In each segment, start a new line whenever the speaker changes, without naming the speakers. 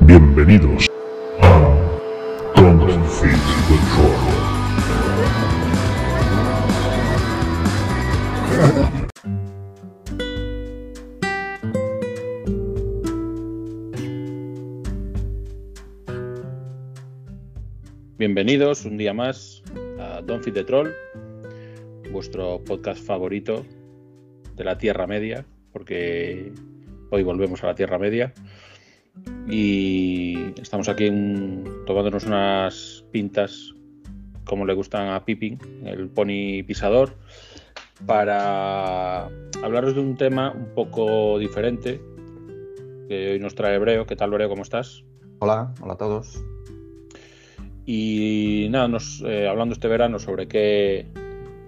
Bienvenidos a Confit Control.
Bienvenidos un día más a Don't Fit the Troll, vuestro podcast favorito de la Tierra Media, porque hoy volvemos a la Tierra Media y estamos aquí en- tomándonos unas pintas como le gustan a Pippin, el pony pisador, para hablaros de un tema un poco diferente que hoy nos trae Hebreo. ¿Qué tal, Hebreo? ¿Cómo estás?
Hola, hola a todos.
Y nada, nos, eh, hablando este verano sobre qué,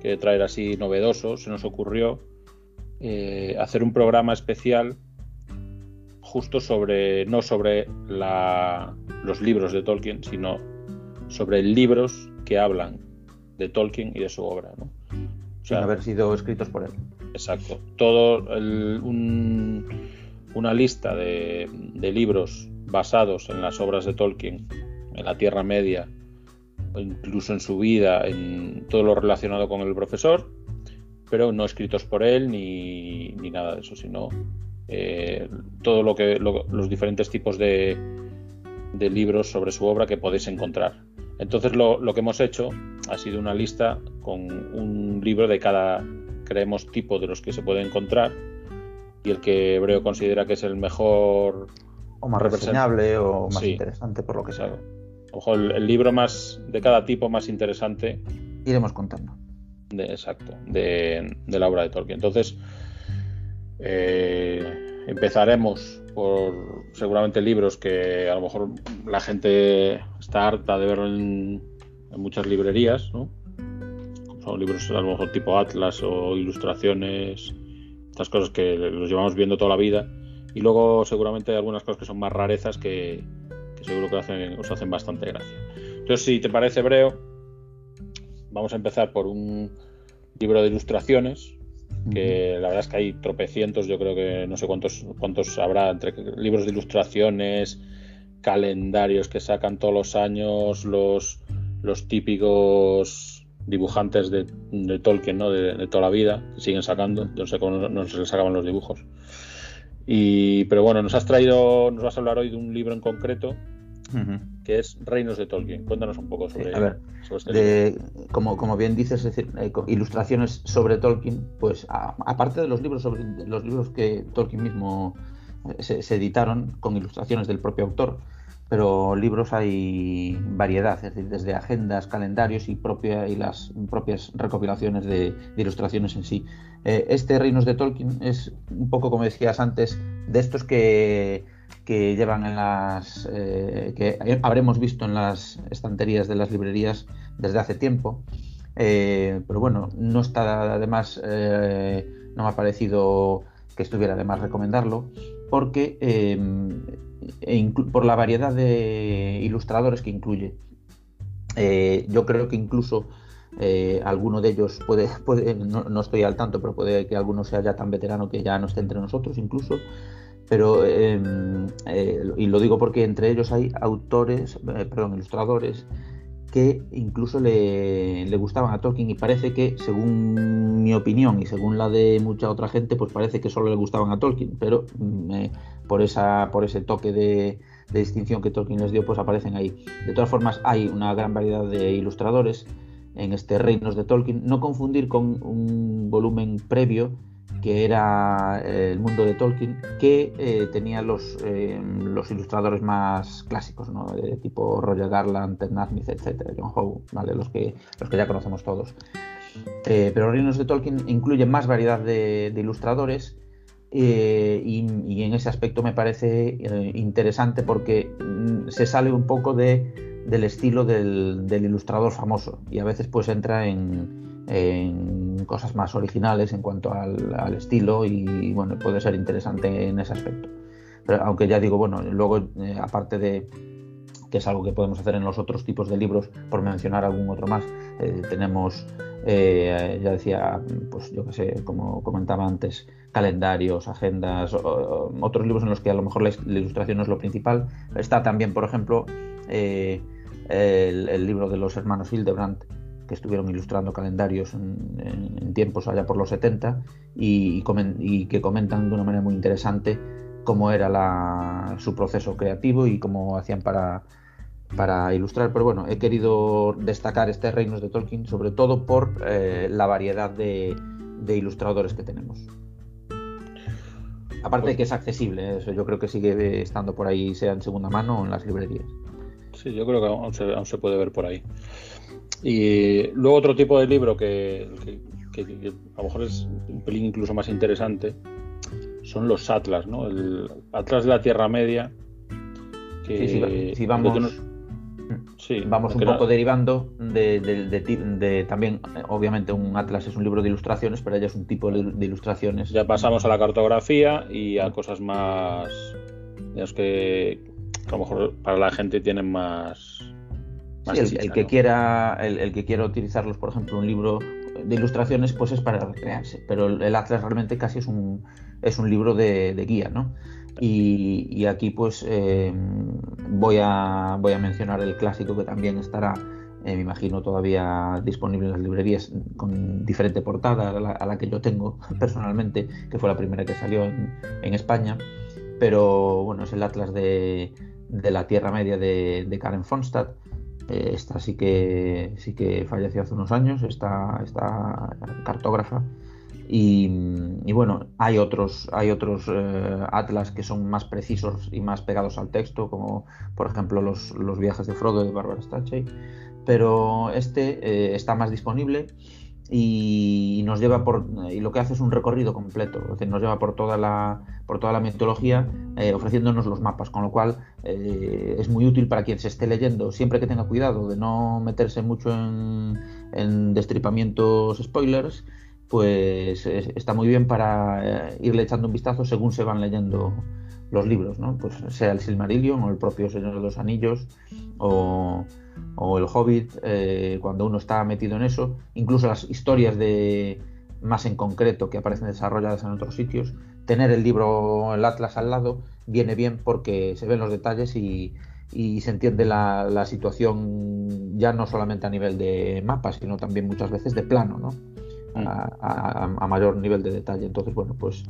qué traer así novedoso, se nos ocurrió eh, hacer un programa especial justo sobre, no sobre la- los libros de Tolkien, sino sobre libros que hablan de Tolkien y de su obra. ¿no? O
Sin haber sido escritos por él.
Exacto. Todo el- un- una lista de, de libros basados en las obras de Tolkien, en la Tierra Media, incluso en su vida, en todo lo relacionado con el profesor, pero no escritos por él ni, ni nada de eso, sino eh, todo lo que lo- los diferentes tipos de, de libros sobre su obra que podéis encontrar. Entonces lo, lo que hemos hecho ha sido una lista con un libro de cada, creemos, tipo de los que se puede encontrar y el que Hebreo considera que es el mejor,
O más reseñable o más
Sí.
interesante, por lo que sea.
ojo, el, el libro más de cada tipo más interesante
Iremos contando.
de, exacto, de, de la obra de Tolkien. Entonces, eh, empezaremos por seguramente libros que a lo mejor la gente está harta de ver en, muchas librerías, ¿no? Son libros a lo mejor tipo Atlas o ilustraciones, estas cosas que los llevamos viendo toda la vida. Y luego seguramente hay algunas cosas que son más rarezas que, seguro que hacen- os hacen bastante gracia. Entonces, si te parece, Hebreo, vamos a empezar por un libro de ilustraciones, que la verdad es que hay tropecientos, yo creo que no sé cuántos, cuántos habrá entre libros de ilustraciones, calendarios que sacan todos los años, los, los típicos dibujantes de, de Tolkien, ¿no? De, de toda la vida, que siguen sacando, yo no sé cómo no, no se les sacaban los dibujos. Y, pero bueno, nos has traído, nos vas a hablar hoy de un libro en concreto Que es Reinos de Tolkien. Cuéntanos un poco sobre,
Sí, a ver,
sobre este libro.
Como, como bien dices, es decir, eh, ilustraciones sobre Tolkien, pues aparte de los libros sobre los libros que Tolkien mismo eh, se, se editaron con ilustraciones del propio autor, pero libros hay variedad, es decir, desde agendas, calendarios y propia y las propias recopilaciones de, de ilustraciones en sí. Eh, este Reinos de Tolkien es un poco como decías antes, de estos que que llevan en las eh, que habremos visto en las estanterías de las librerías desde hace tiempo Eh, pero bueno no está además eh, no me ha parecido que estuviera de más recomendarlo porque eh, e por la variedad de ilustradores que incluye yo creo que incluso alguno de ellos puede, puede no, no estoy al tanto, pero puede que alguno sea ya tan veterano que ya no esté entre nosotros incluso. Pero, eh, eh, y lo digo porque entre ellos hay autores, eh, perdón, ilustradores que incluso le, le gustaban a Tolkien y parece que, según mi opinión y según la de mucha otra gente, pues parece que solo le gustaban a Tolkien, pero mm, eh, por, esa, por ese toque de, de distinción que Tolkien les dio, pues aparecen ahí. De todas formas, hay una gran variedad de ilustradores en este Reinos de Tolkien. No confundir con un volumen previo que era eh, el mundo de Tolkien, que eh, tenía los, eh, los ilustradores más clásicos, ¿no? tipo Roger Garland, Ted Nasmith, etc., John Howe, ¿vale? los, que, los que ya conocemos todos. Eh, pero Reinos de Tolkien incluye más variedad de, de ilustradores eh, y, y, en ese aspecto me parece eh, interesante porque mm, se sale un poco de, del estilo del, del, ilustrador famoso y a veces pues entra en, en cosas más originales en cuanto al, estilo y bueno puede ser interesante en ese aspecto pero aunque ya digo bueno luego eh, aparte de que es algo que podemos hacer en los otros tipos de libros por mencionar algún otro más eh, tenemos eh, ya decía pues yo que sé como comentaba antes calendarios, agendas, otros libros en los que a lo mejor la, ilustración no es lo principal. Está también, por ejemplo, eh, el, libro de los hermanos Hildebrand, que estuvieron ilustrando calendarios en, tiempos allá por los 70 y, que comentan de una manera muy interesante cómo era su proceso creativo y cómo hacían para, para ilustrar. Pero bueno, he querido destacar este Reinos de Tolkien sobre todo por eh, la variedad de, ilustradores que tenemos. Aparte de que es accesible, ¿eh? eso yo creo que sigue estando por ahí, sea en segunda mano o en las librerías.
Sí, yo creo que aún se, puede ver por ahí. Y luego otro tipo de libro que, a lo mejor es un pelín incluso más interesante son los atlas, ¿no? El Atlas de la Tierra Media.
Que, si vamos, sí, vamos un poco derivando de, también, obviamente un atlas es un libro de ilustraciones, pero ya es un tipo de ilustraciones.
Ya pasamos a la cartografía y a cosas más, digamos que a lo mejor para la gente tienen más...
el, que quiera, el, que quiera utilizarlos, por ejemplo, un libro de ilustraciones, pues es para recrearse, pero el Atlas realmente casi es un, es un libro de, guía, ¿no? Y, aquí pues eh, voy, a, voy a mencionar el clásico que también estará, eh, me imagino, todavía disponible en las librerías con diferente portada a la, que yo tengo personalmente, que fue la primera que salió en, en España. Pero bueno, es el Atlas de, de la Tierra Media de, Karen Fonstad. Esta sí que sí que falleció hace unos años, esta, esta cartógrafa. Y, bueno, hay otros, hay otros eh, atlas que son más precisos y más pegados al texto, como por ejemplo los, los viajes de Frodo de Barbara Strachey. Pero este eh, está más disponible y nos lleva por y lo que hace es un recorrido completo nos lleva por toda la por toda la mitología eh, ofreciéndonos los mapas con lo cual eh, es muy útil para quien se esté leyendo. Siempre que tenga cuidado de no meterse mucho en, en destripamientos spoilers pues está muy bien para eh, irle echando un vistazo según se van leyendo los libros no pues sea el Silmarillion o el propio Señor de los Anillos o o El Hobbit, eh, cuando uno está metido en eso, incluso las historias de más en concreto que aparecen desarrolladas en otros sitios, tener el libro, el Atlas al lado, viene bien porque se ven los detalles y, se entiende la, situación ya no solamente a nivel de mapa, sino también muchas veces de plano, ¿no? Mm. a, mayor nivel de detalle. Entonces, bueno, pues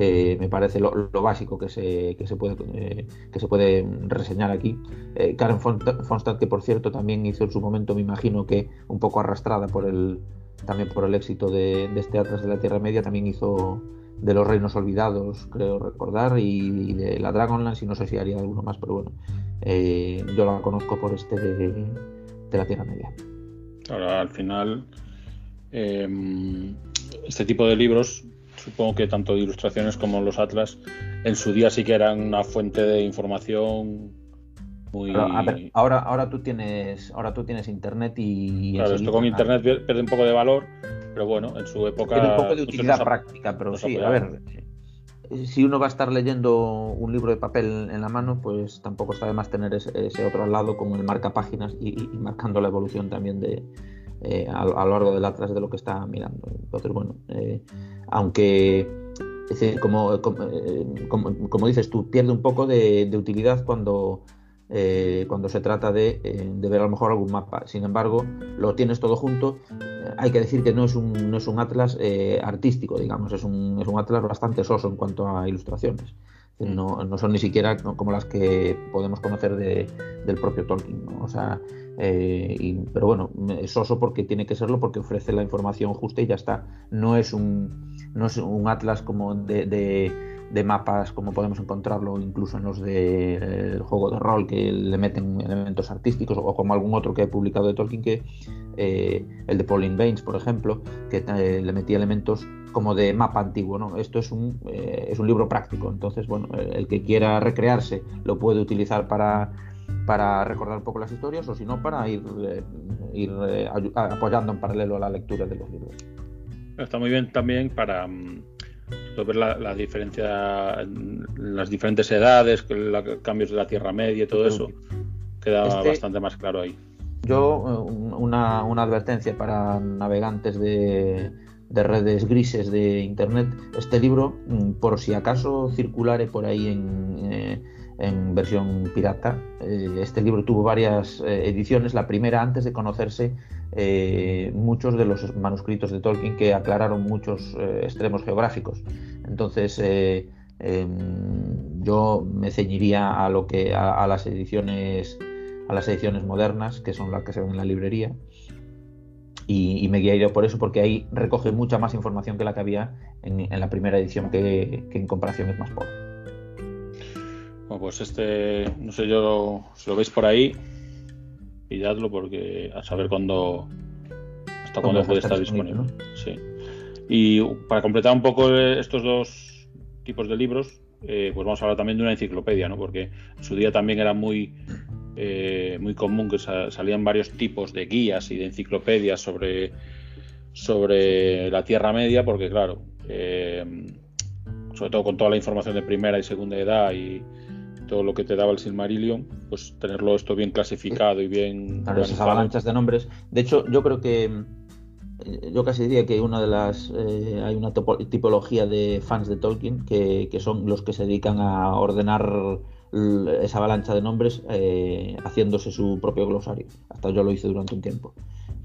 eh, me parece lo, básico que se, que se, puede, eh, que se puede reseñar aquí. Eh, Karen Fonstad, que por cierto también hizo en su momento, me imagino que un poco arrastrada por el, también por el éxito de, este Atlas de la Tierra Media, también hizo de los Reinos Olvidados, creo recordar, y, de la Dragonlance, y no sé si haría alguno más, pero bueno, yo la conozco por este de, de la Tierra Media.
Ahora, al final, este tipo de libros supongo que tanto de ilustraciones como los atlas en su día sí que eran una fuente de información muy
ahora ahora tú tienes ahora tú tienes internet y
claro esto con internet. pierde un poco de valor pero bueno en su época
pierde un poco de utilidad práctica pero sí a ver si uno va a estar leyendo un libro de papel en la mano, pues tampoco está de más tener ese, otro al lado con el marca páginas y marcando la evolución también de, eh, a, lo largo del atlas de lo que está mirando. Entonces, bueno, eh, aunque, como, eh, como, como, dices tú, pierde un poco de, utilidad cuando, cuando se trata de, de, ver a lo mejor algún mapa. Sin embargo, lo tienes todo junto. Hay que decir que no es un, no es un atlas artístico, digamos, es un, es un atlas bastante soso en cuanto a ilustraciones. No, no, son ni siquiera como las que podemos conocer de, del propio Tolkien. O sea, eh, pero bueno, es oso porque tiene que serlo porque ofrece la información justa y ya está. No es un, no es un atlas como de, de, mapas como podemos encontrarlo incluso en los del juego de rol que le meten elementos artísticos o como algún otro que he publicado de Tolkien que eh, el de Pauline Baines, por ejemplo, que eh, le metía elementos como de mapa antiguo, ¿no? Esto es un, eh, es un libro práctico, entonces, bueno, el que quiera recrearse lo puede utilizar para, para recordar un poco las historias o si no, para ir, eh, ir eh, apoyando en paralelo a la lectura de los libros.
Está muy bien también para ver la, diferencia en las diferentes edades, los cambios de la Tierra Media y todo eso, queda este bastante más claro ahí.
Yo, una, una advertencia para navegantes de de redes grises de internet, este libro, mm, por si acaso circulare por ahí en, eh, en versión pirata, eh, este libro tuvo varias eh, ediciones, la primera antes de conocerse muchos de los manuscritos de Tolkien que aclararon muchos extremos geográficos. Entonces, em, yo me ceñiría a lo que a, las ediciones a las ediciones modernas que son las que se ven en la librería y, me guiaría por eso porque ahí recoge mucha más información que la que había en, la primera edición que, en comparación es más pobre.
Bueno, pues este, no sé yo, si lo veis por ahí, pilladlo porque a saber cuándo, hasta cuándo puede estar disponible. Sí. Y para completar un poco estos dos tipos de libros, eh, pues vamos a hablar también de una enciclopedia, ¿no? Porque en su día también era muy eh, muy común que salían varios tipos de guías y de enciclopedias sobre, sobre la Tierra Media, porque claro, eh, sobre todo con toda la información de primera y segunda edad y todo lo que te daba el Silmarillion, pues tenerlo esto bien clasificado y bien...
Claro, esas avalanchas de nombres. De hecho, yo creo que eh, yo casi diría que una de las hay una tipología de fans de Tolkien que, que, son los que se dedican a ordenar esa avalancha de nombres eh, haciéndose su propio glosario. Hasta yo lo hice durante un tiempo.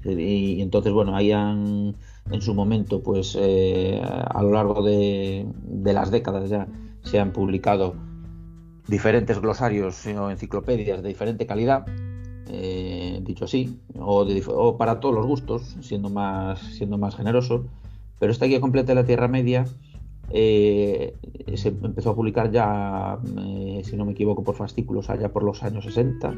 Y, entonces, bueno, ahí han, en su momento, pues eh, a lo largo de, las décadas ya se han publicado diferentes glosarios o enciclopedias de diferente calidad, eh, dicho así, o, o, para todos los gustos, siendo más, siendo más generoso. Pero esta guía completa de la Tierra Media eh, se empezó a publicar ya, eh, si no me equivoco, por fascículos allá por los años 60,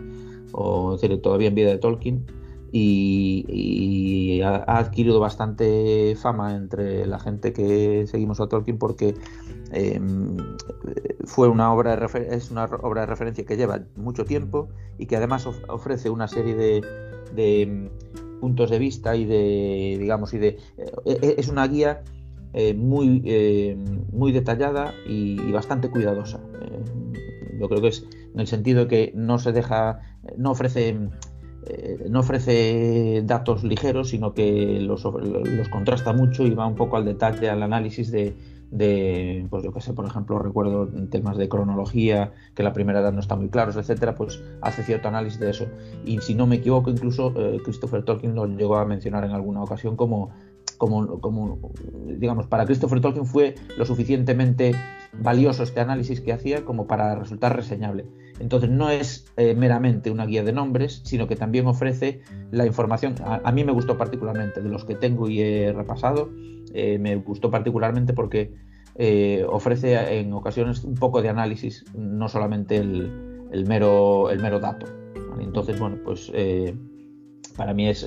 o decir, todavía en vida de Tolkien, y, ha, adquirido bastante fama entre la gente que seguimos a Tolkien porque em, fue una obra de es una obra de referencia que lleva mucho tiempo y que además ofrece una serie de, em, puntos de vista y de digamos y de eh, es una guía eh, muy, eh, muy detallada y, bastante cuidadosa. Yo creo que es en el sentido que no se deja, no ofrece, no ofrece datos ligeros, sino que los, los, contrasta mucho y va un poco al detalle, al análisis de, de, pues yo que sé, por ejemplo, recuerdo temas de cronología, que la primera edad no está muy claros, etcétera, pues hace cierto análisis de eso. Y si no me equivoco, incluso Christopher Tolkien lo llegó a mencionar en alguna ocasión como como, como, digamos, para Christopher Tolkien fue lo suficientemente valioso este análisis que hacía como para resultar reseñable. Entonces no es eh, meramente una guía de nombres, sino que también ofrece la información. A, mí me gustó particularmente, de los que tengo y he repasado, eh, me gustó particularmente porque eh, ofrece en ocasiones un poco de análisis, no solamente el, mero, el mero dato. Entonces, bueno, pues para mí es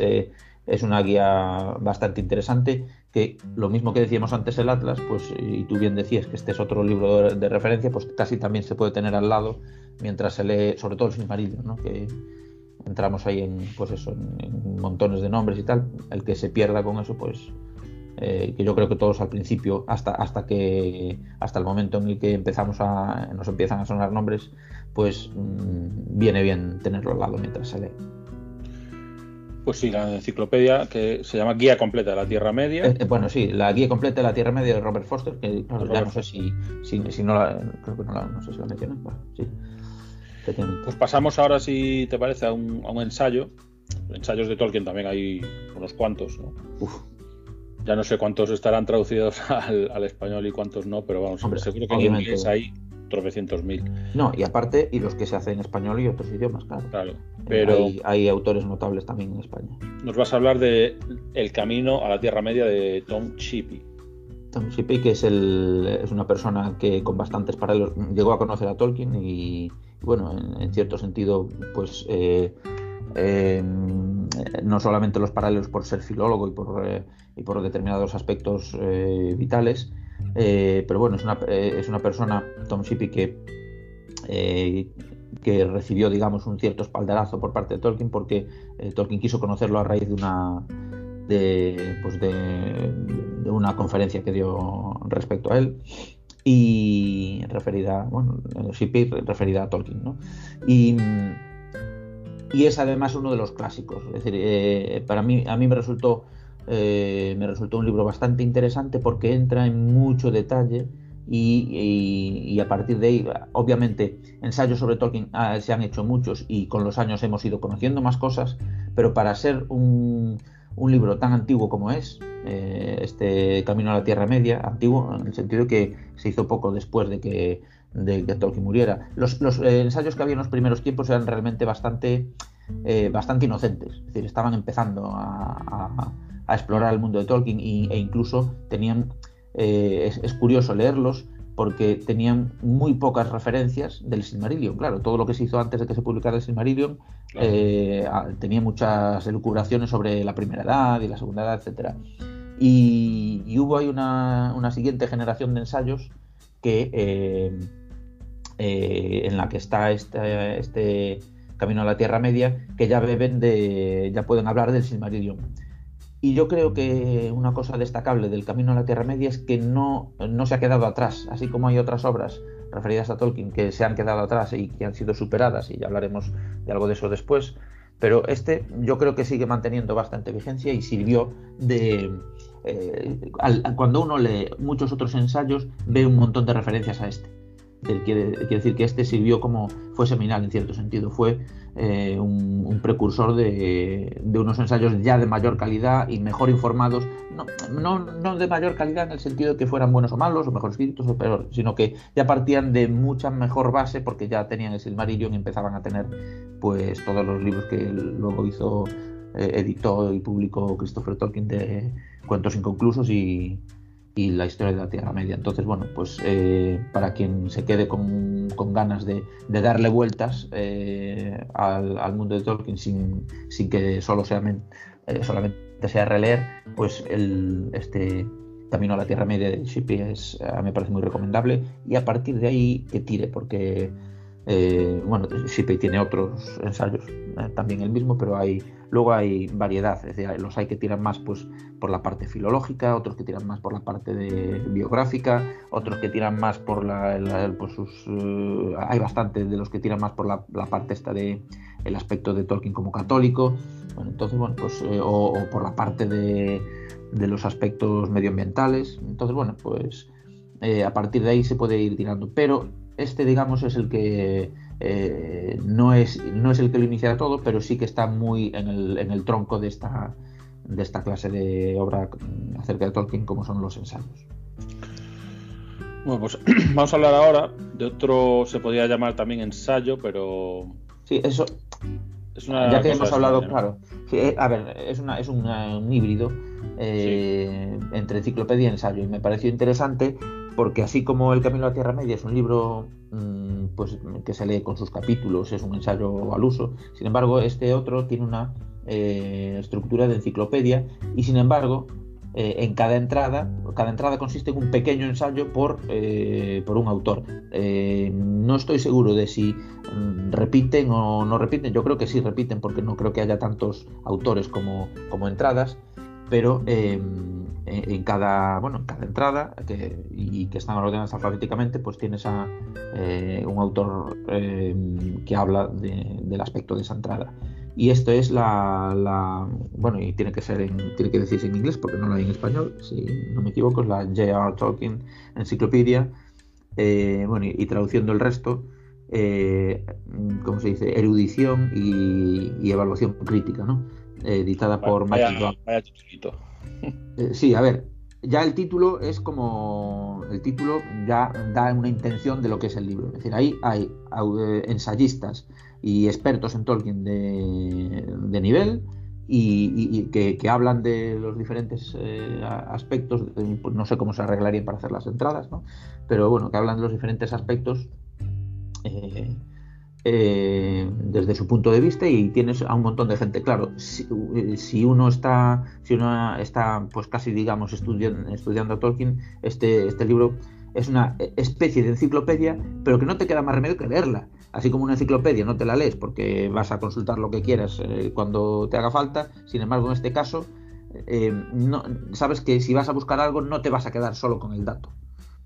es una guía bastante interesante que lo mismo que decíamos antes el Atlas, pues y tú bien decías que este es otro libro de, referencia, pues casi también se puede tener al lado mientras se lee, sobre todo el Silmarillion, ¿no? que entramos ahí en pues eso, en, montones de nombres y tal, el que se pierda con eso, pues eh, que yo creo que todos al principio, hasta hasta que hasta el momento en el que empezamos a nos empiezan a sonar nombres, pues mm, viene bien tenerlo al lado mientras se lee.
Pues sí, la enciclopedia que se llama Guía Completa de la Tierra Media.
Eh, eh, bueno, sí, la Guía Completa de la Tierra Media de Robert Foster, que ya no sé si, si, no la, creo que no, la, no sé si la mencionan. sí.
Pues pasamos ahora, si te parece, a un, a un, ensayo. Ensayos de Tolkien también hay unos cuantos, ¿no? Uf. Ya no sé cuántos estarán traducidos al, al, español y cuántos no, pero vamos, Hombre, seguro que en inglés hay tropecientos mil.
No, y aparte, y los que se hacen en español y otros idiomas, claro.
Claro, pero...
Hay, autores notables también en España.
Nos vas a hablar de El camino a la Tierra Media de Tom Shippey.
Tom Shippey, que es, el, es una persona que con bastantes paralelos llegó a conocer a Tolkien y, bueno, en, cierto sentido, pues... Eh, eh, no solamente los paralelos por ser filólogo y por, eh, y por determinados aspectos vitales, eh, pero bueno, es una, eh, es una persona, Tom Shippey, que, eh, que recibió, digamos, un cierto espaldarazo por parte de Tolkien, porque Tolkien quiso conocerlo a raíz de una, de, pues de, una conferencia que dio respecto a él y referida, bueno, Shippey referida a Tolkien, ¿no? Y, y es además uno de los clásicos, es decir, para mí, a mí me resultó eh, me resultó un libro bastante interesante porque entra en mucho detalle y, a partir de ahí, obviamente, ensayos sobre Tolkien ah, se han hecho muchos y con los años hemos ido conociendo más cosas, pero para ser un, libro tan antiguo como es, eh, este Camino a la Tierra Media, antiguo en el sentido que se hizo poco después de que, de Tolkien muriera. Los, eh, ensayos que había en los primeros tiempos eran realmente bastante, bastante inocentes, es decir, estaban empezando a, explorar el mundo de Tolkien e incluso tenían, es curioso leerlos, porque tenían muy pocas referencias del Silmarillion. Claro, todo lo que se hizo antes de que se publicara el Silmarillion eh, tenía muchas elucubraciones sobre la primera edad y la segunda edad, etcétera. Y, hubo ahí una, siguiente generación de ensayos que eh, eh, en la que está este, este, Camino a la Tierra Media, que ya beben de, ya pueden hablar del Silmarillion. Y yo creo que una cosa destacable del Camino a la Tierra Media es que no, no se ha quedado atrás, así como hay otras obras referidas a Tolkien que se han quedado atrás y que han sido superadas, y ya hablaremos de algo de eso después, pero este yo creo que sigue manteniendo bastante vigencia y sirvió de... Eh, cuando uno lee muchos otros ensayos, ve un montón de referencias a este. Quiere, decir que este sirvió como, fue seminal en cierto sentido, fue eh, un, precursor de, unos ensayos ya de mayor calidad y mejor informados, no, no, de mayor calidad en el sentido de que fueran buenos o malos, o mejor escritos o peor, sino que ya partían de mucha mejor base porque ya tenían el Silmarillion y empezaban a tener pues todos los libros que luego hizo, eh, editó y publicó Christopher Tolkien de cuentos inconclusos y, y la historia de la Tierra Media. Entonces, bueno, pues eh, para quien se quede con, ganas de, darle vueltas eh, al, mundo de Tolkien sin, que solo sea, eh, solamente sea releer, pues el, este Camino a la Tierra Media de Shippey es, me parece muy recomendable y a partir de ahí que tire, porque eh, bueno, Shippey tiene otros ensayos, eh, también el mismo, pero hay luego hay variedad, es decir, los hay que tiran más pues por la parte filológica, otros que tiran más por la parte de biográfica, otros que tiran más por la, sus, eh, hay bastante de los que tiran más por la, parte esta de el aspecto de Tolkien como católico, bueno, entonces bueno, pues o, o, por la parte de, los aspectos medioambientales, entonces bueno, pues a partir de ahí se puede ir tirando, pero este, digamos, es el que eh, no, es, no es el que lo inicia todo, pero sí que está muy en el, en el tronco de esta, de esta clase de obra acerca de Tolkien, como son los ensayos.
Bueno, pues vamos a hablar ahora de otro, se podría llamar también ensayo, pero.
Sí, eso. ya que hemos hablado, claro. Eh, a ver, es, una, es un híbrido eh, entre enciclopedia y ensayo, y me pareció interesante porque así como El Camino a la Tierra Media es un libro mm, pues, que se lee con sus capítulos, es un ensayo al uso, sin embargo, este otro tiene una eh, estructura de enciclopedia y sin embargo, eh, en cada entrada, cada entrada consiste en un pequeño ensayo por, eh, por un autor. no estoy seguro de si mm, repiten o no repiten, yo creo que sí repiten porque no creo que haya tantos autores como, como entradas, pero en cada, bueno, en cada entrada y que están ordenadas alfabéticamente, pues tienes eh, un autor eh, que habla del aspecto de esa entrada. Y esto es la, bueno, y tiene que ser en, tiene que decirse en inglés porque no lo hay en español, si no me equivoco, es la J.R. Tolkien Enciclopedia, eh, bueno, y, traduciendo el resto, ¿cómo se dice? Erudición y, evaluación crítica, ¿no? Editada por Michael eh, sí, a ver, ya el título es como. El título ya da una intención de lo que es el libro. Es decir, ahí hay eh, ensayistas y expertos en Tolkien de, nivel y, que, hablan de los diferentes eh, aspectos. Pues no sé cómo se arreglarían para hacer las entradas, ¿no? Pero bueno, que hablan de los diferentes aspectos. Eh, desde su punto de vista y tienes a un montón de gente. Claro, si, eh, uno está, si uno está, pues casi digamos estudiando, estudiando Tolkien, este, este libro es una especie de enciclopedia, pero que no te queda más remedio que leerla. Así como una enciclopedia no te la lees porque vas a consultar lo que quieras eh, cuando te haga falta. Sin embargo, en este caso, sabes que si vas a buscar algo no te vas a quedar solo con el dato.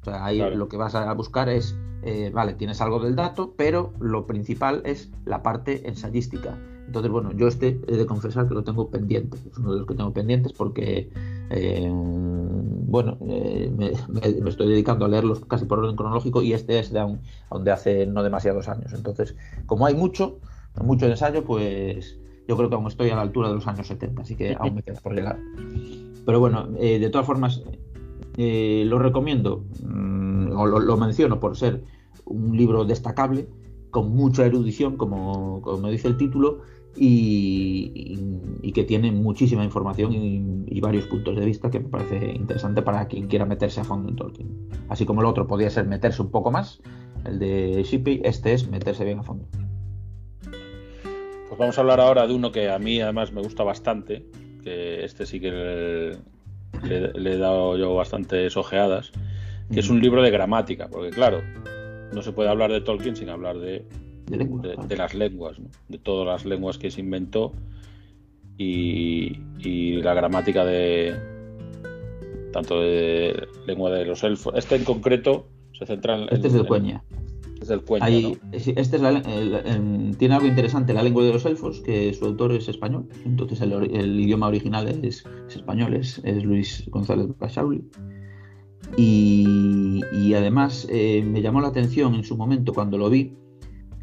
O sea, ahí lo que vas a buscar es, eh, vale, tienes algo del dato, pero lo principal es la parte ensayística. Entonces, bueno, yo este he de confesar que lo tengo pendiente, es uno de los que tengo pendientes porque, eh, bueno, eh, me, estoy dedicando a leerlos casi por orden cronológico y este es de, un, de hace no demasiados años. Entonces, como hay mucho, mucho ensayo, pues yo creo que aún estoy a la altura de los años 70, así que aún me queda por llegar. Pero bueno, eh, de todas formas, lo recomiendo, mm, o lo menciono por ser un libro destacable con mucha erudición, como, como dice el título, y, que tiene muchísima información y, varios puntos de vista que me parece interesante para quien quiera meterse a fondo en Tolkien. Así como el otro podría ser meterse un poco más, el de Shippey, este es meterse bien a fondo.
Pues vamos a hablar ahora de uno que a mí además me gusta bastante, que este sí que le, he dado yo bastantes ojeadas, que es un libro de gramática, porque claro, no se puede hablar de Tolkien sin hablar de, de, las lenguas, de todas las lenguas que se inventó y, la gramática de tanto de lengua de los elfos. Este en concreto se centra en.
Este es Este es tiene algo interesante, la lengua de los elfos, que su autor es español. Entonces el, idioma original es, español, es, Luis González Cachauli. Y, además eh, me llamó la atención en su momento cuando lo vi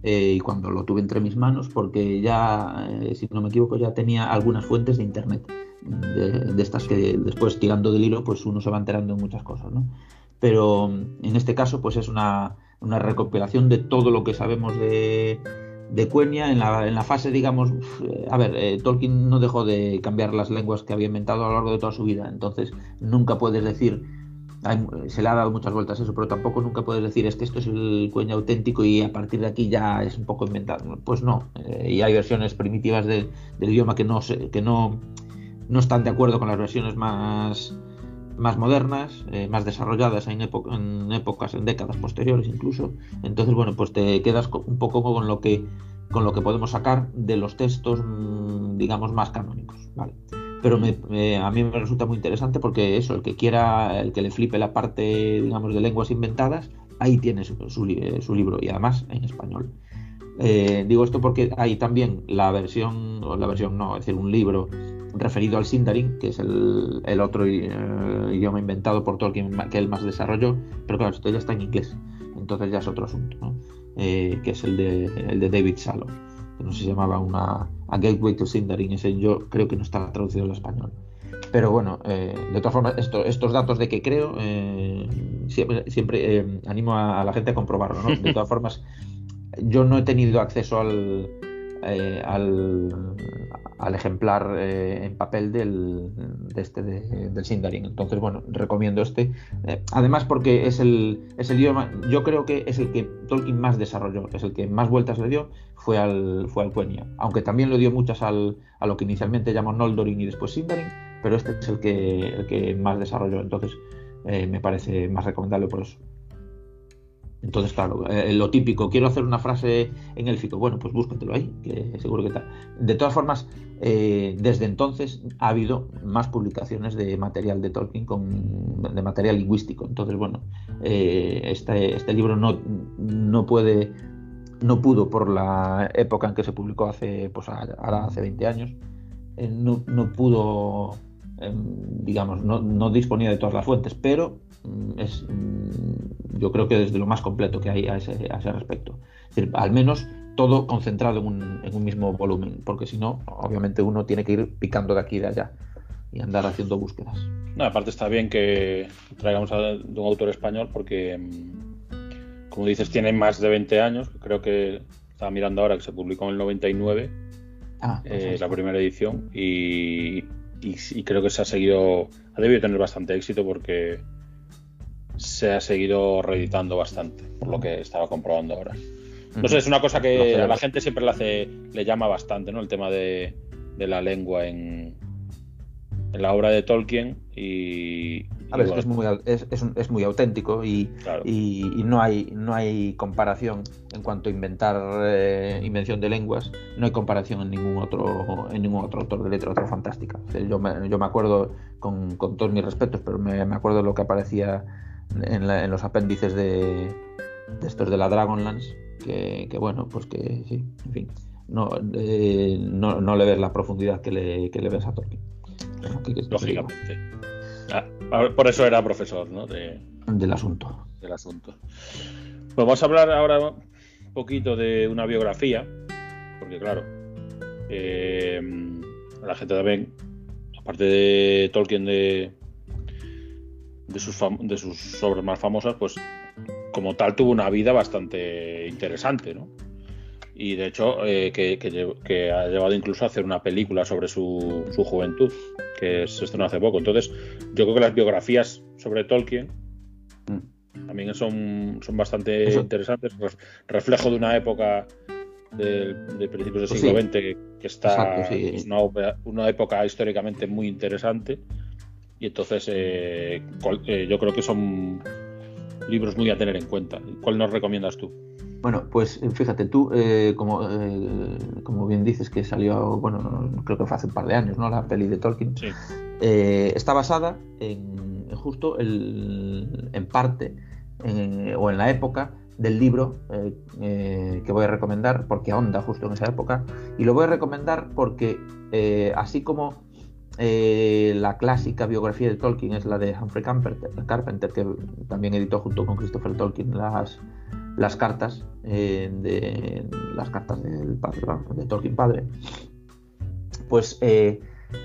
eh, y cuando lo tuve entre mis manos, porque ya, eh, si no me equivoco, ya tenía algunas fuentes de internet, de, estas que después tirando del hilo, pues uno se va enterando de muchas cosas, ¿no? Pero en este caso, pues es una, una recopilación de todo lo que sabemos de, de Cuenia en la, en la, fase, digamos, a ver, Tolkien no dejó de cambiar las lenguas que había inventado a lo largo de toda su vida, entonces nunca puedes decir se le ha dado muchas vueltas eso, pero tampoco nunca puedes decir es que esto es el cueño auténtico y a partir de aquí ya es un poco inventado. Pues no, eh, y hay versiones primitivas del idioma que no que no, no están de acuerdo con las versiones más más modernas, eh, más desarrolladas en, en épocas, en décadas posteriores incluso. Entonces, bueno, pues te quedas un poco con lo que con lo que podemos sacar de los textos, mm, digamos, más canónicos. ¿vale? pero a mí me resulta muy interesante porque eso, el que quiera, el que le flipe la parte, digamos, de lenguas inventadas, ahí tiene su, su, libro y además en español. Eh, digo esto porque hay también la versión, o la versión no, es decir, un libro referido al Sindarin, que es el, el otro eh, idioma inventado por Tolkien que él más desarrolló, pero claro, esto ya está en inglés, entonces ya es otro asunto, ¿no? Eh, que es el de, el de David Salo que no se llamaba una a Gateway to Sindarin, ese yo creo que no está traducido al español. Pero bueno, eh, de todas formas, estos datos de que creo, eh, siempre, eh, animo a, la gente a comprobarlo. ¿no? De todas formas, yo no he tenido acceso al, al, al ejemplar eh, en papel del, de este del Sindarin. Entonces, bueno, recomiendo este. Eh, además, porque es el, es el idioma, yo creo que es el que Tolkien más desarrolló, es el que más vueltas le dio, fue al, fue al Quenya. Aunque también le dio muchas al, a lo que inicialmente llamó Noldorin y después Sindarin, pero este es el que, el que más desarrolló. Entonces, eh, me parece más recomendable por eso. Entonces, claro, eh, lo típico, quiero hacer una frase en élfico, bueno, pues búscatelo ahí, que seguro que tal. De todas formas, eh, desde entonces ha habido más publicaciones de material de Tolkien, con, de material lingüístico. Entonces, bueno, eh, este, este, libro no, no puede, no pudo por la época en que se publicó hace, pues ahora hace 20 años, no, no pudo Em, digamos, no, disponía de todas las fuentes, pero mm, es, mm, yo creo que desde lo más completo que hay a ese, respecto. al menos todo concentrado en un, mismo volumen, porque si no, obviamente uno tiene que ir picando de aquí y de allá y andar haciendo búsquedas.
No, aparte está bien que traigamos a un autor español porque, mm, como dices, tiene más de 20 años, creo que estaba mirando ahora que se publicó en el 99, ah, pues eh, la primera edición, y, y, creo que se ha seguido, ha debido tener bastante éxito porque se ha seguido reeditando bastante, por lo que estaba comprobando ahora. No sé, es una cosa que a la gente siempre le hace, le llama bastante, ¿no? El tema de, de la lengua en, en la obra de Tolkien y...
A ver, es, muy, es, es, muy auténtico y, y, no, hay, no hay comparación en cuanto a inventar eh, invención de lenguas, no hay comparación en ningún otro en ningún otro autor de literatura fantástica. yo, me, yo me acuerdo, con, con, todos mis respetos, pero me, me acuerdo lo que aparecía en, en los apéndices de, de, estos de la Dragonlance, que, que bueno, pues que sí, en fin no, eh, no, no, le ves la profundidad que le, que le ves a Tolkien.
Lógicamente. Ah, por eso era profesor, ¿no? De,
del asunto.
Del asunto. Pues vamos a hablar ahora un poquito de una biografía, porque claro, eh, la gente también, aparte de Tolkien de, de sus, de sus obras más famosas, pues como tal tuvo una vida bastante interesante, ¿no? Y de hecho, eh, que, ha llevado incluso a hacer una película sobre su, juventud, que se estrenó hace poco. Entonces, yo creo que las biografías sobre Tolkien mm. también son, son bastante interesantes, reflejo de una época de, principios del siglo XX que, está es una, una, época históricamente muy interesante y entonces eh, eh, yo creo que son libros muy a tener en cuenta. ¿Cuál nos recomiendas tú?
Bueno, pues fíjate, tú, eh, como, como bien dices, que salió, bueno, creo que fue hace un par de años, ¿no? La peli de Tolkien. está basada en, justo el, en parte o en la época del libro que voy a recomendar, porque ahonda justo en esa época. Y lo voy a recomendar porque, así como eh, la clásica biografía de Tolkien es la de Humphrey Carpenter, que también editó junto con Christopher Tolkien las, las cartas eh, de las cartas del padre, de Tolkien padre. Pues eh,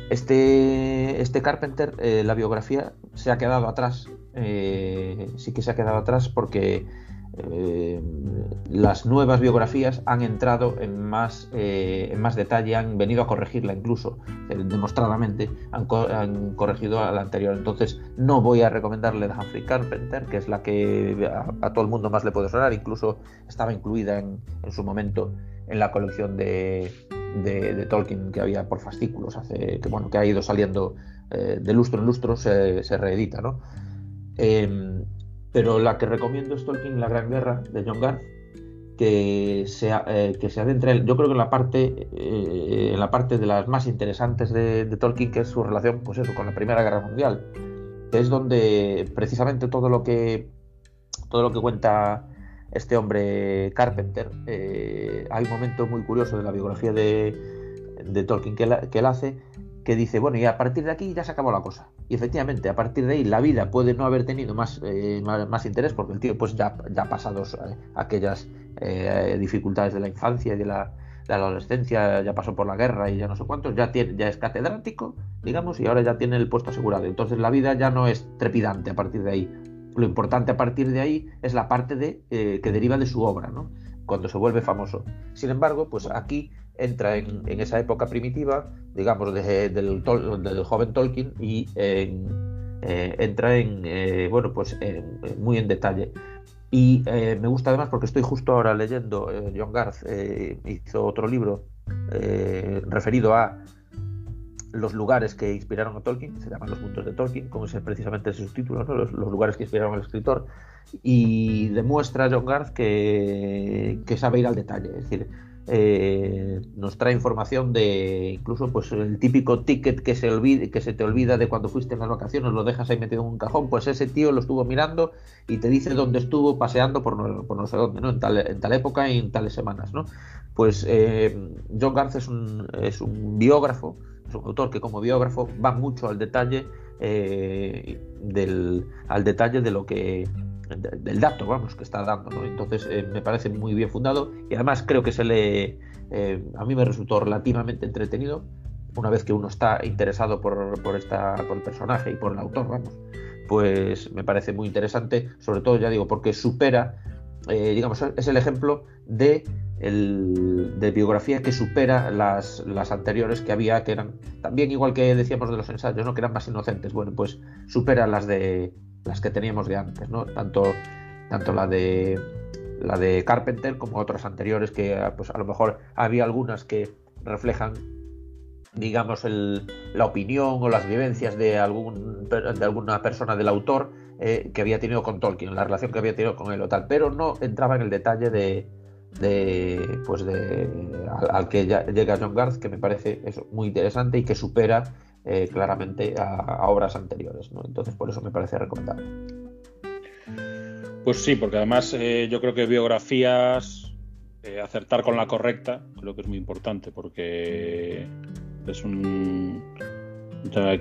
este, este Carpenter, la biografía se ha quedado atrás, sí que se ha quedado atrás porque eh, las nuevas biografías han entrado en más, eh, en más detalle, han venido a corregirla incluso, eh, demostradamente, han, corregido a la anterior. Entonces, no voy a recomendarle a Humphrey Carpenter, que es la que a, todo el mundo más le puede sonar, incluso estaba incluida en, su momento en la colección de, Tolkien que había por fascículos, hace, que, bueno, que ha ido saliendo de lustro en lustro, se, se reedita. ¿no? Pero la que recomiendo es Tolkien, La Gran Guerra, de John Garth, que se, eh, que se adentra, yo creo que en la parte, eh, en la parte de las más interesantes de, Tolkien, que es su relación, pues eso, con la Primera Guerra Mundial, que es donde precisamente todo lo que, todo lo que cuenta este hombre Carpenter, eh, hay un momento muy curioso de la biografía de, Tolkien que, que él hace, que dice, bueno, y a partir de aquí ya se acabó la cosa. Y efectivamente, a partir de ahí la vida puede no haber tenido más, eh, más, interés porque el tío pues ya, ya ha pasado eh, aquellas eh, dificultades de la infancia y de la, adolescencia, ya pasó por la guerra y ya no sé cuántos, ya, tiene, ya es catedrático, digamos, y ahora ya tiene el puesto asegurado. Entonces la vida ya no es trepidante a partir de ahí. Lo importante a partir de ahí es la parte de, que deriva de su obra, ¿no? cuando se vuelve famoso. Sin embargo, pues aquí entra en, esa época primitiva, digamos, del, joven Tolkien y eh, entra en, eh, bueno, pues muy en detalle. Y eh, me gusta además porque estoy justo ahora leyendo, John Garth hizo otro libro referido a los lugares que inspiraron a Tolkien, se llaman los puntos de Tolkien, como es precisamente ese subtítulo, ¿no? los, lugares que inspiraron al escritor, y demuestra John Garth que, que sabe ir al detalle, es decir, eh, nos trae información de incluso pues el típico ticket que se olvide, que se te olvida de cuando fuiste en las vacaciones, lo dejas ahí metido en un cajón, pues ese tío lo estuvo mirando y te dice dónde estuvo paseando por no, por no sé dónde, ¿no? En tal, en tal época y en tales semanas, ¿no? Pues eh, John Garth es un, es un biógrafo, es un autor que como biógrafo va mucho al detalle eh, del, al detalle de lo que del dato, vamos, que está dando. ¿no? Entonces eh, me parece muy bien fundado y además creo que se le, eh, a mí me resultó relativamente entretenido una vez que uno está interesado por, por, esta, por el personaje y por el autor, vamos, pues me parece muy interesante, sobre todo ya digo, porque supera, eh, digamos, es el ejemplo de, el, de biografía que supera las, las anteriores que había, que eran también igual que decíamos de los ensayos, ¿no? que eran más inocentes, bueno, pues supera las de las que teníamos de antes, ¿no? Tanto, tanto la de la de Carpenter como otras anteriores que pues a lo mejor había algunas que reflejan digamos la opinión o las vivencias de algún de alguna persona del autor eh, que había tenido con Tolkien la relación que había tenido con él o tal pero no entraba en el detalle de, de pues de al, que llega John Garth que me parece eso muy interesante y que supera eh, claramente a, obras anteriores. ¿no? Entonces, por eso me parece recomendable.
Pues sí, porque además eh, yo creo que biografías eh, acertar con la correcta creo que es muy importante porque es un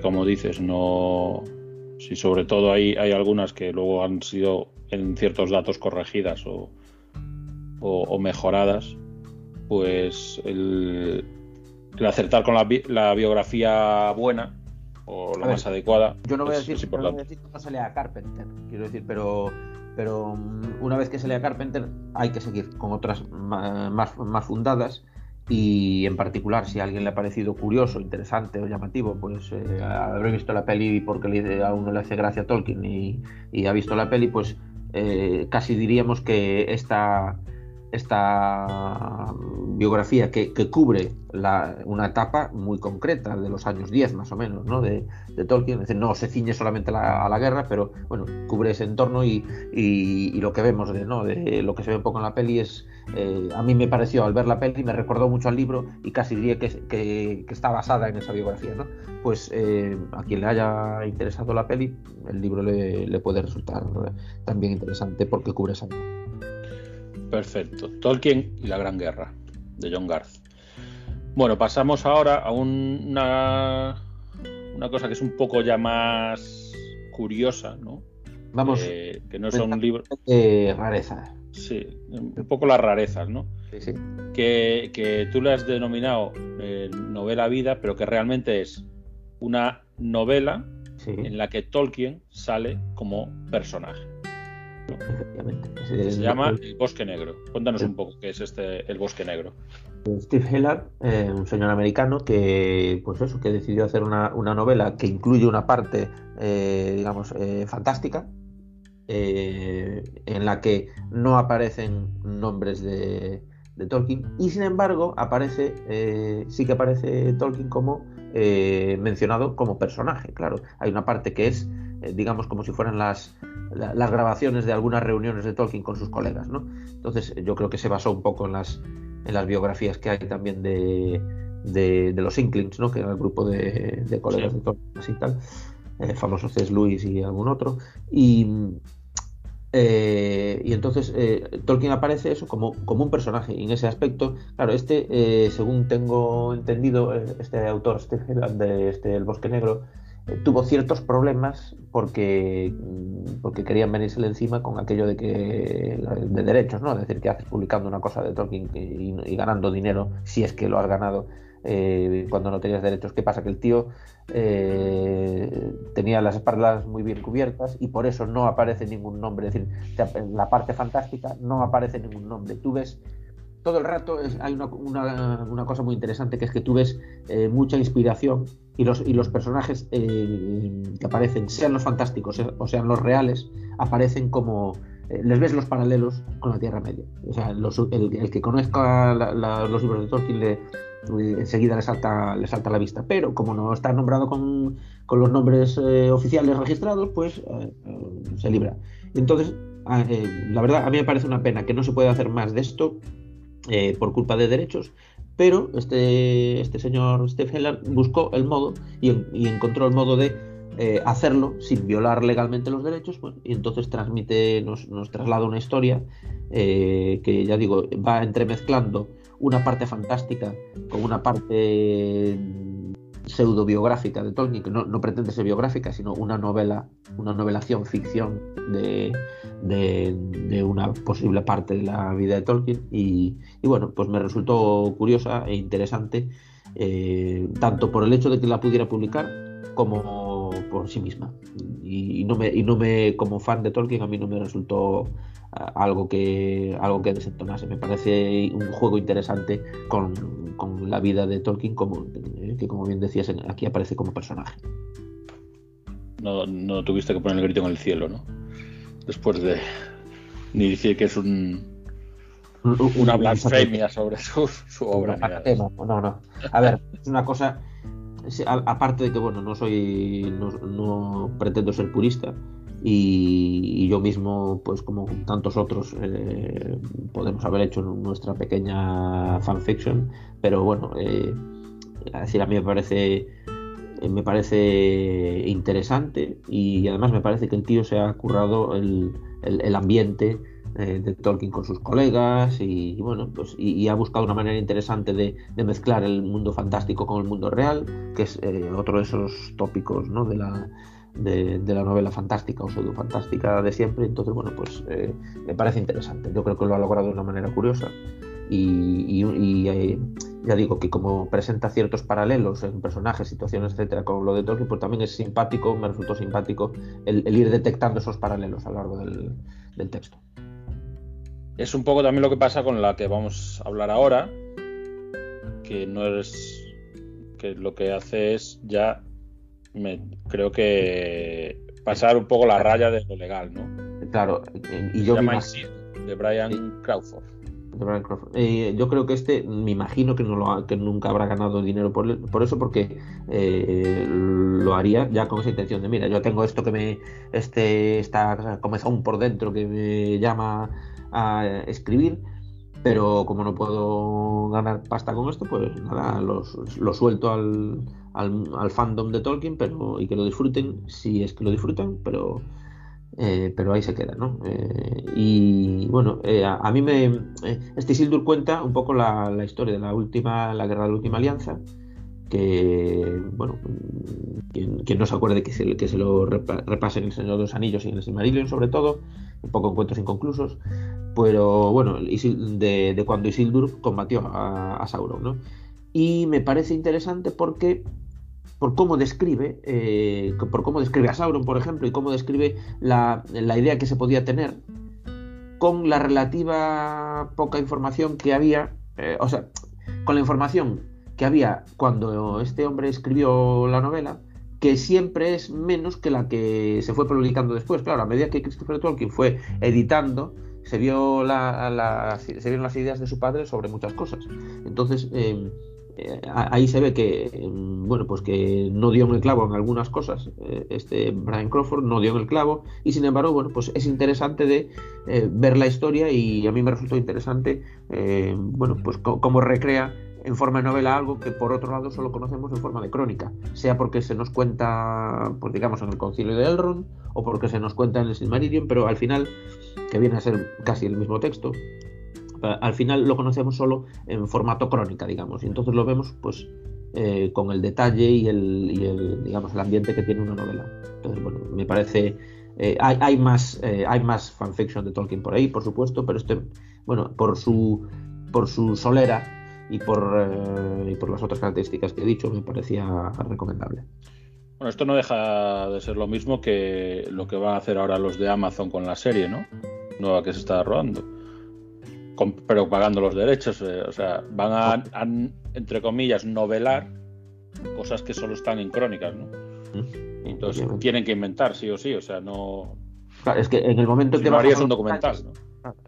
como dices no si sobre todo hay, hay algunas que luego han sido en ciertos datos corregidas o, o, mejoradas pues el, acertar con la, la, biografía buena o la más adecuada
yo no voy, a decir, no voy a decir que no se lea Carpenter quiero decir pero pero mm, una vez que se lea Carpenter hay que seguir con otras más, más fundadas y en particular si a alguien le ha parecido curioso, interesante o llamativo, pues eh, habré visto la peli porque a uno le hace gracia a Tolkien y, ha visto la peli, pues eh, casi diríamos que esta, esta biografía que, cubre una etapa muy concreta de los años 10 más o menos ¿no? de, Tolkien, es decir, no se ciñe solamente a la guerra, pero bueno, cubre ese entorno y, lo que vemos de, ¿no? de lo que se ve un poco en la peli es, eh, a mí me pareció al ver la peli, me recordó mucho al libro y casi diría que, está basada en esa biografía. ¿no? Pues eh, a quien le haya interesado la peli, el libro le, le puede resultar también interesante porque cubre esa.
Perfecto. Tolkien y la Gran Guerra, de John Garth. Bueno, pasamos ahora a una, una cosa que es un poco ya más curiosa, ¿no?
Vamos.
Eh, que no son libros.
Eh, rareza.
Sí, un poco las rarezas, ¿no?
Sí, sí.
Que, que tú le has denominado eh, novela vida, pero que realmente es una novela en la que Tolkien sale como personaje. Se llama El Bosque Negro. Cuéntanos un poco qué es este El Bosque Negro.
Steve Heller, eh, un señor americano que, pues eso, que decidió hacer una, novela que incluye una parte, eh, digamos, eh, fantástica, en la que no aparecen nombres de, de Tolkien y sin embargo aparece, sí que aparece Tolkien como mencionado como personaje. Claro, hay una parte que es, digamos, como si fueran las las grabaciones de algunas reuniones de Tolkien con sus colegas, ¿no? Entonces yo creo que se basó un poco en las, en las biografías que hay también de, de, los Inklings, ¿no? Que era el grupo de, colegas de Tolkien y tal, eh, famoso C.S. Lewis y algún otro, y, eh, y entonces eh, Tolkien aparece eso como, como un personaje y en ese aspecto, claro, este, según tengo entendido, este autor Steve de este El Bosque Negro, tuvo ciertos problemas porque, porque querían venírsele encima con aquello de que de derechos, ¿no? Es decir, que haces publicando una cosa de Tolkien y, ganando dinero si es que lo has ganado eh, cuando no tenías derechos. ¿Qué pasa? Que el tío eh, tenía las espaldas muy bien cubiertas y por eso no aparece ningún nombre. Es decir, la parte fantástica no aparece ningún nombre. Tú ves todo el rato hay una, cosa muy interesante que es que tú ves eh, mucha inspiración y los, personajes eh, que aparecen, sean los fantásticos o sean los reales, aparecen como... Eh, les ves los paralelos con la Tierra Media. O sea, el, que conozca los libros de Tolkien enseguida le salta, a la vista. Pero como no está nombrado con, con los nombres oficiales registrados, pues se libra. Entonces, la verdad, a mí me parece una pena que no se pueda hacer más de esto eh, por culpa de derechos, pero este, este señor Heller buscó el modo y, encontró el modo de eh, hacerlo sin violar legalmente los derechos y entonces transmite, nos, nos traslada una historia eh, que ya digo, va entremezclando una parte fantástica con una parte pseudo biográfica de Tolkien, que no, pretende ser biográfica, sino una novela, una novelación ficción de, de, una posible parte de la vida de Tolkien. Y, bueno, pues me resultó curiosa e interesante, eh, tanto por el hecho de que la pudiera publicar como por sí misma. Y, no me, y no me, como fan de Tolkien, a mí no me resultó algo que algo que desentonase. Me parece un juego interesante con, con la vida de Tolkien, como, eh, que como bien decías, aquí aparece como personaje.
No, no tuviste que poner el grito en el cielo, ¿no? Después de ni decir que es un una blasfemia sobre su, su obra.
No, no. A ver, es una cosa. Aparte de que, bueno, no soy. No, no pretendo ser purista y, yo mismo, pues como tantos otros, eh, podemos haber hecho nuestra pequeña fanfiction, pero bueno, eh, decir, a mí me parece me parece interesante y además me parece que el tío se ha currado el, ambiente eh, de Tolkien con sus colegas y, bueno, pues y, ha buscado una manera interesante de, mezclar el mundo fantástico con el mundo real, que es eh, otro de esos tópicos ¿no? de, la, de, la novela fantástica o pseudo fantástica de siempre. Entonces, bueno, pues eh, me parece interesante. Yo creo que lo ha logrado de una manera curiosa y, ya digo que como presenta ciertos paralelos en personajes, situaciones, etcétera, con lo de Tolkien, pues también es simpático, me resultó simpático el, ir detectando esos paralelos a lo largo del texto.
Es un poco también lo que pasa con la que vamos a hablar ahora, que no es que lo que hace es ya me creo que pasar un poco la raya de lo legal, ¿no?
Claro,
y yo de Brian Crawford.
Eh, yo creo que este, me imagino que no lo que nunca habrá ganado dinero por, por eso, porque eh, lo haría ya con esa intención de, mira, yo tengo esto que me, este, está comezón por dentro que me llama a escribir, pero como no puedo ganar pasta con esto, pues nada, lo suelto al, al, fandom de Tolkien pero, y que lo disfruten, si es que lo disfrutan, pero, eh, pero ahí se queda, ¿no? Eh, y bueno, eh, a, mí me. este Sildur cuenta un poco la, la, historia de la última, la guerra de la última alianza que, bueno, quien, no se acuerde que se, que se lo repase en El Señor de los Anillos y en El Silmarillion sobre todo, un poco encuentros inconclusos, pero bueno, de, de cuando Isildur combatió a, Sauron, ¿no? Y me parece interesante porque por cómo describe, eh, por cómo describe a Sauron, por ejemplo, y cómo describe la, la, idea que se podía tener con la relativa poca información que había, eh, o sea, con la información que había cuando este hombre escribió la novela, que siempre es menos que la que se fue publicando después. Claro, a medida que Christopher Tolkien fue editando, se, vio la, se vieron las ideas de su padre sobre muchas cosas. Entonces, em, eh, ahí se ve que, em, bueno, pues que no dio en el clavo en algunas cosas. Eh, este Brian Crawford no dio en el clavo y sin embargo, bueno, pues es interesante de eh, ver la historia y a mí me resultó interesante, bueno, pues cómo recrea en forma de novela algo que por otro lado solo conocemos en forma de crónica, sea porque se nos cuenta, pues digamos, en el concilio de Elrond o porque se nos cuenta en el Silmarillion, pero al final, que viene a ser casi el mismo texto, al final lo conocemos solo en formato crónica, digamos, y entonces lo vemos pues eh, con el detalle y el, digamos, el ambiente que tiene una novela. Entonces, bueno, me parece... Eh, hay, más, eh, hay más fanfiction de Tolkien por ahí, por supuesto, pero este, bueno, por su, por su solera y por, eh, y por las otras características que he dicho, me parecía recomendable.
Bueno, esto no deja de ser lo mismo que lo que van a hacer ahora los de Amazon con la serie, ¿no? Nueva que se está rodando. Pero pagando los derechos. Eh, o sea, van a, entre comillas, novelar cosas que solo están en crónicas, ¿no? Entonces tienen que inventar, sí o sí. O sea, no.
es que en el momento que
no harías un documental, ¿no?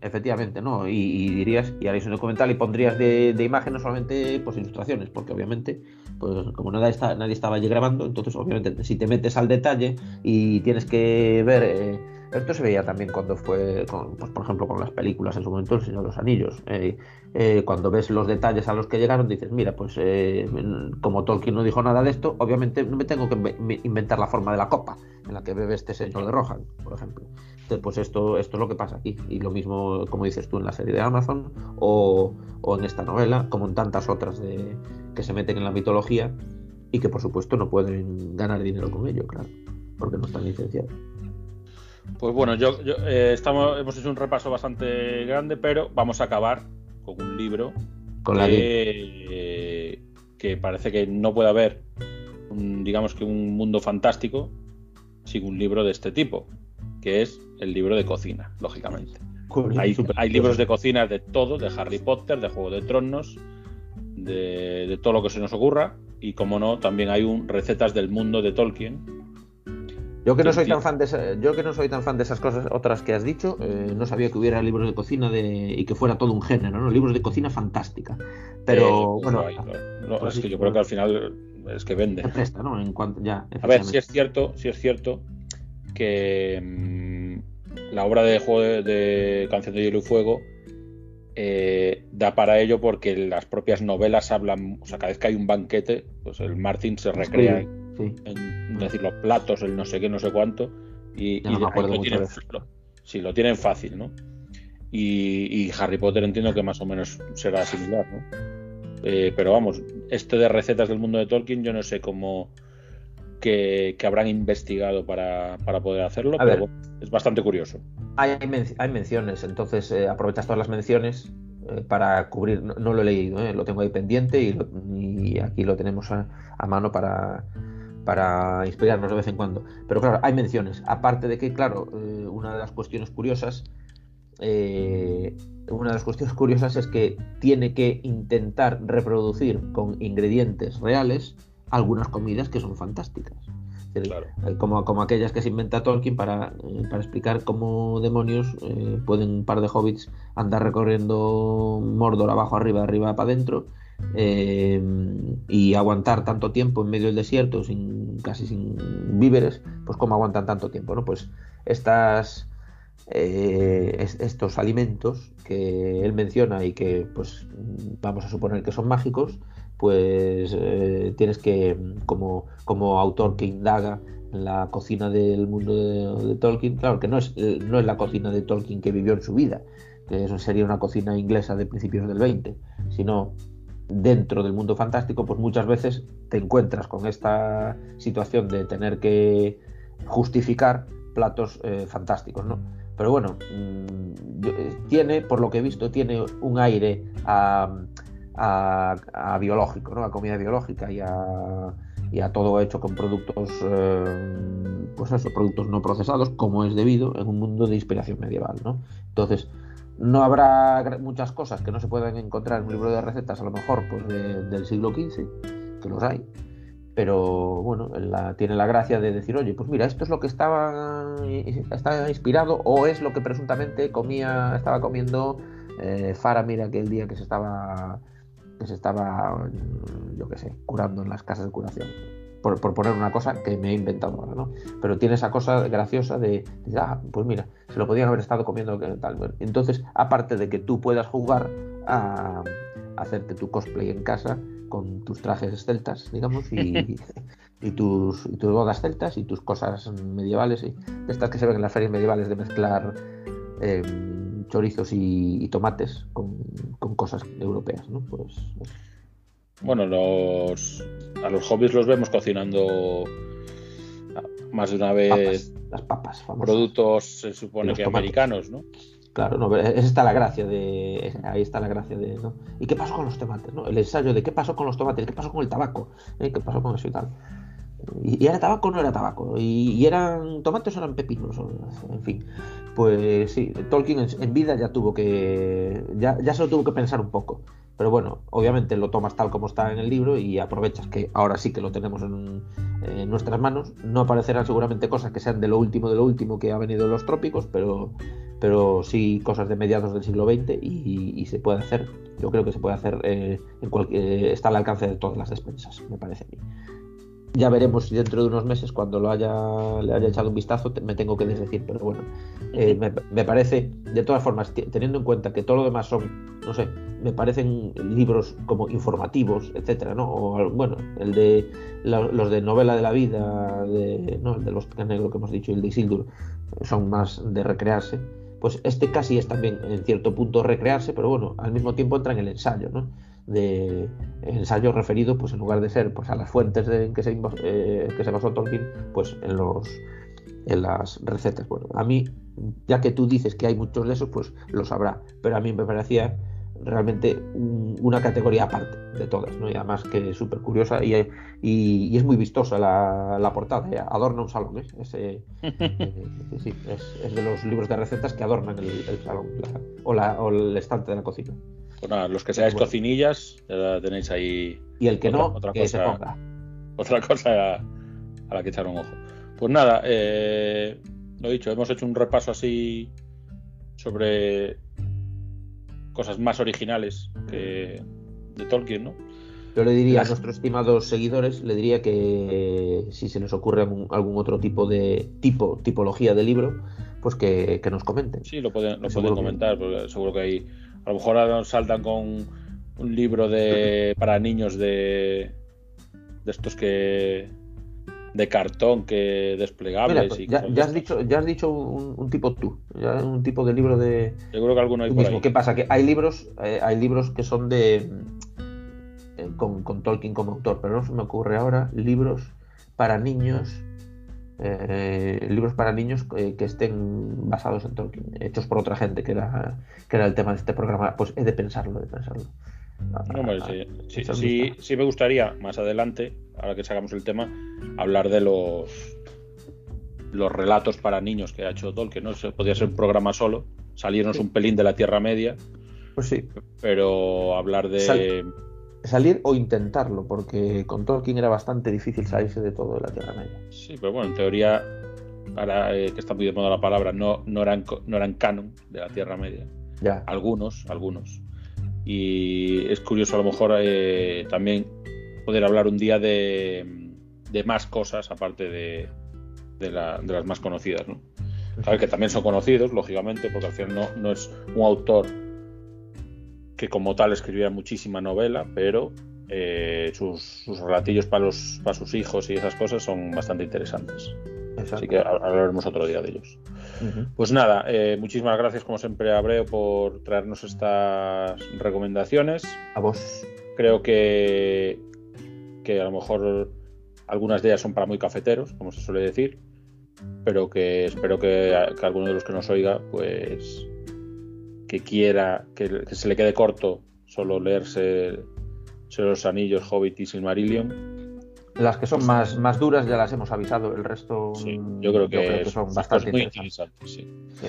Efectivamente, ¿no? Y, dirías, y haréis un documental y pondrías de, de imagen no solamente pues ilustraciones, porque obviamente, pues como nadie, está, nadie estaba allí grabando, entonces obviamente si te metes al detalle y tienes que ver eh, esto se veía también cuando fue, pues, por ejemplo, con las películas en su momento, El Señor de los Anillos. Eh, eh, cuando ves los detalles a los que llegaron, dices, mira, pues eh, como Tolkien no dijo nada de esto, obviamente no me tengo que inventar la forma de la copa en la que bebe este señor de Rohan, por ejemplo. Entonces, pues esto, es lo que pasa aquí. Y lo mismo, como dices tú, en la serie de Amazon o, en esta novela, como en tantas otras de, que se meten en la mitología y que, por supuesto, no pueden ganar dinero con ello, claro, porque no están licenciados.
Pues bueno, yo, eh, estamos, hemos hecho un repaso bastante grande, pero vamos a acabar con un libro
con
que, que parece que no puede haber, un, digamos que un mundo fantástico sin un libro de este tipo, que es el libro de cocina, lógicamente. Hay, hay, libros de cocina de todo, de Harry Potter, de Juego de Tronos, de, de todo lo que se nos ocurra, y como no, también hay un recetas del mundo de Tolkien,
yo que no soy tan fan de yo que no soy tan fan de esas cosas otras que has dicho, eh, no sabía que hubiera libros de cocina de, y que fuera todo un género, ¿no? Libros de cocina fantástica. Pero bueno,
pues es que yo creo que al final es que vende.
¿no? En cuanto, ya,
a ver, si es cierto, si es cierto que mm, la obra de juego de, Canción de Hielo y Fuego eh, da para ello porque las propias novelas hablan, o sea, cada vez que hay un banquete, pues el Martin se recrea en decir los platos, el no sé qué, no sé cuánto, y, y lo tienen, sí, lo tienen fácil, ¿no? Y, Harry Potter entiendo que más o menos será similar, ¿no? Eh, pero vamos, este de recetas del mundo de Tolkien, yo no sé cómo que, habrán investigado para, poder hacerlo, pero es bastante curioso.
Hay, hay menciones, entonces eh, aprovechas todas las menciones eh, para cubrir. No, lo he leído, lo tengo ahí pendiente y, aquí lo tenemos a, mano para, para inspirarnos de vez en cuando. Pero claro, hay menciones. Aparte de que, claro, una de las cuestiones curiosas eh, una de las cuestiones curiosas es que tiene que intentar reproducir con ingredientes reales algunas comidas que son fantásticas. Eh, como, como, aquellas que se inventa Tolkien para, eh, para explicar cómo demonios pueden un par de hobbits andar recorriendo Mordor abajo, arriba, arriba, para adentro y aguantar tanto tiempo en medio del desierto sin casi sin víveres, pues como aguantan tanto tiempo, ¿no? Pues estas eh, estos alimentos que él menciona y que pues vamos a suponer que son mágicos, pues eh, tienes que, como, como autor que indaga en la cocina del mundo de, Tolkien, claro que no es, eh, no es la cocina de Tolkien que vivió en su vida, que eso sería una cocina inglesa de principios del 20, sino dentro del mundo fantástico, pues muchas veces te encuentras con esta situación de tener que justificar platos fantásticos, ¿no? Pero bueno, mm, eh, tiene, por lo que he visto, tiene un aire a, biológico, ¿no? A comida biológica y a, todo hecho con productos, eh, pues eso, productos no procesados, como es debido en un mundo de inspiración medieval, ¿no? Entonces, no habrá muchas cosas que no se puedan encontrar en un libro de recetas, a lo mejor, pues del siglo XV, que los hay, pero bueno, tiene la gracia de decir, oye, pues mira, esto es lo que estaba, está inspirado o es lo que presuntamente comía, estaba comiendo eh, Faramir aquel día que se estaba, que se estaba, yo qué sé, curando en las casas de curación. Por, poner una cosa que me he inventado ahora, ¿no? Pero tiene esa cosa graciosa de, ah, pues mira, se lo podían haber estado comiendo tal. Entonces, aparte de que tú puedas jugar a hacerte tu cosplay en casa, con tus trajes celtas, digamos, y, y, tus, y tus bodas celtas y tus cosas medievales, y estas que se ven en las ferias medievales de mezclar em, chorizos y, tomates con, cosas europeas, ¿no? Pues,
Bueno, los, a los hobbies los vemos cocinando más de una vez
las papas,
productos se supone que americanos, ¿no?
Claro, no, está la gracia de. Ahí está la gracia de. ¿no? ¿Y qué pasó con los tomates? ¿no? El ensayo de qué pasó con los tomates, qué pasó con el tabaco, ¿Eh? qué pasó con eso y tal. ¿Y, era tabaco o no era tabaco? ¿Y, eran tomates o eran pepinos? En fin. Pues sí, Tolkien en, vida ya tuvo que. Ya, ya se lo tuvo que pensar un poco. Pero bueno, obviamente lo tomas tal como está en el libro y aprovechas que ahora sí que lo tenemos en, nuestras manos. No aparecerán seguramente cosas que sean de lo último de lo último que ha venido de los trópicos, pero, pero sí cosas de mediados del siglo XX y, se puede hacer. Yo creo que se puede hacer eh, en cualquier, está al alcance de todas las despensas, me parece a mí ya veremos si dentro de unos meses, cuando lo haya, le haya echado un vistazo, me tengo que desdecir. Pero bueno, eh, me, parece, de todas formas, teniendo en cuenta que todo lo demás son, no sé, me parecen libros como informativos, etcétera, ¿no? O bueno, el de los de novela de la vida, de, ¿no? el de los negros que hemos dicho, el de Isildur, son más de recrearse. Pues este casi es también en cierto punto recrearse, pero bueno, al mismo tiempo entra en el ensayo, ¿no? De ensayo referido, pues en lugar de ser pues, a las fuentes en que se, eh, que se basó Tolkien, pues en los en las recetas. Bueno, a mí, ya que tú dices que hay muchos de esos, pues lo sabrá, pero a mí me parecía realmente una categoría aparte de todas, ¿no? Y además que es súper curiosa y, y, es muy vistosa la, la portada, ¿eh? adorna un salón, ¿eh? Ese, eh, sí, es, de los libros de recetas que adornan el, salón o, la, o el estante de la cocina.
Pues los que seáis cocinillas, ya tenéis ahí.
Y el que no, otra que cosa, se ponga.
Otra cosa a, la que echar un ojo. Pues nada, eh, lo dicho, hemos hecho un repaso así sobre cosas más originales que de Tolkien, ¿no?
Yo le diría a nuestros estimados seguidores, le diría que si se les ocurre algún, otro tipo de tipo, tipología de libro, pues que, nos comenten.
Sí, lo pueden, lo pueden comentar, porque seguro que hay a lo mejor saltan con un libro de para niños de, de estos que de cartón que desplegables.
Mira,
y
pues ya, has dicho, ya has dicho un, un tipo tú, ya un tipo de libro de
Seguro que alguno hay por
mismo.
ahí.
¿Qué pasa? Que hay libros, eh, hay libros que son de eh, con, con Tolkien como autor, pero no se me ocurre ahora libros para niños, eh, libros para niños que estén basados en Tolkien, hechos por otra gente, que era, que era el tema de este programa. Pues he de pensarlo, he de pensarlo.
No,
Ah,
sí, sí, sí,
vistazo.
sí me gustaría más adelante, ahora que sacamos el tema, hablar de los los relatos para niños que ha hecho Tolkien, ¿no? Eso podría ser un programa solo, salirnos
Sí.
un pelín de la Tierra Media,
Pues sí,
pero hablar de
Sal- salir o intentarlo, porque con Tolkien era bastante difícil salirse de todo de la Tierra Media.
sí, pero bueno, en teoría ahora eh, que está muy de moda la palabra, no, no eran no eran canon de la Tierra Media.
Ya.
algunos, algunos. Y es curioso a lo mejor eh, también poder hablar un día de, de más cosas aparte de, de, la- de las más conocidas, ¿no? Sabes que también son conocidos, lógicamente, porque al final no, no es un autor que como tal escribiera muchísima novela, pero eh, sus, sus relatillos para, los, para sus hijos y esas cosas son bastante interesantes.
Exacto.
Así que hablaremos otro día de ellos. Pues nada, eh, muchísimas gracias como siempre a Abreu por traernos estas recomendaciones.
A vos.
Creo que, que a lo mejor algunas de ellas son para muy cafeteros, como se suele decir, pero que espero que, que alguno de los que nos oiga, pues que quiera, que, que se le quede corto solo leerse los Anillos, Hobbit y Silmarillion.
Las que son más, más duras ya las hemos avisado, el resto
Sí,
mm,
yo creo que, es-
son
es
bastante
muy
interesantes.
interesantes. sí.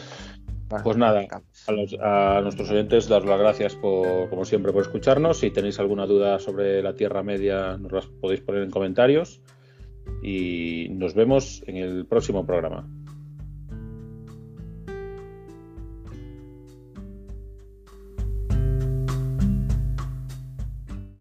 Vale.
Pues nada, a, los- a nuestros oyentes daros las gracias por, como siempre, por escucharnos. Si tenéis alguna duda sobre la Tierra Media, nos las podéis poner en comentarios. Y nos vemos en el próximo programa.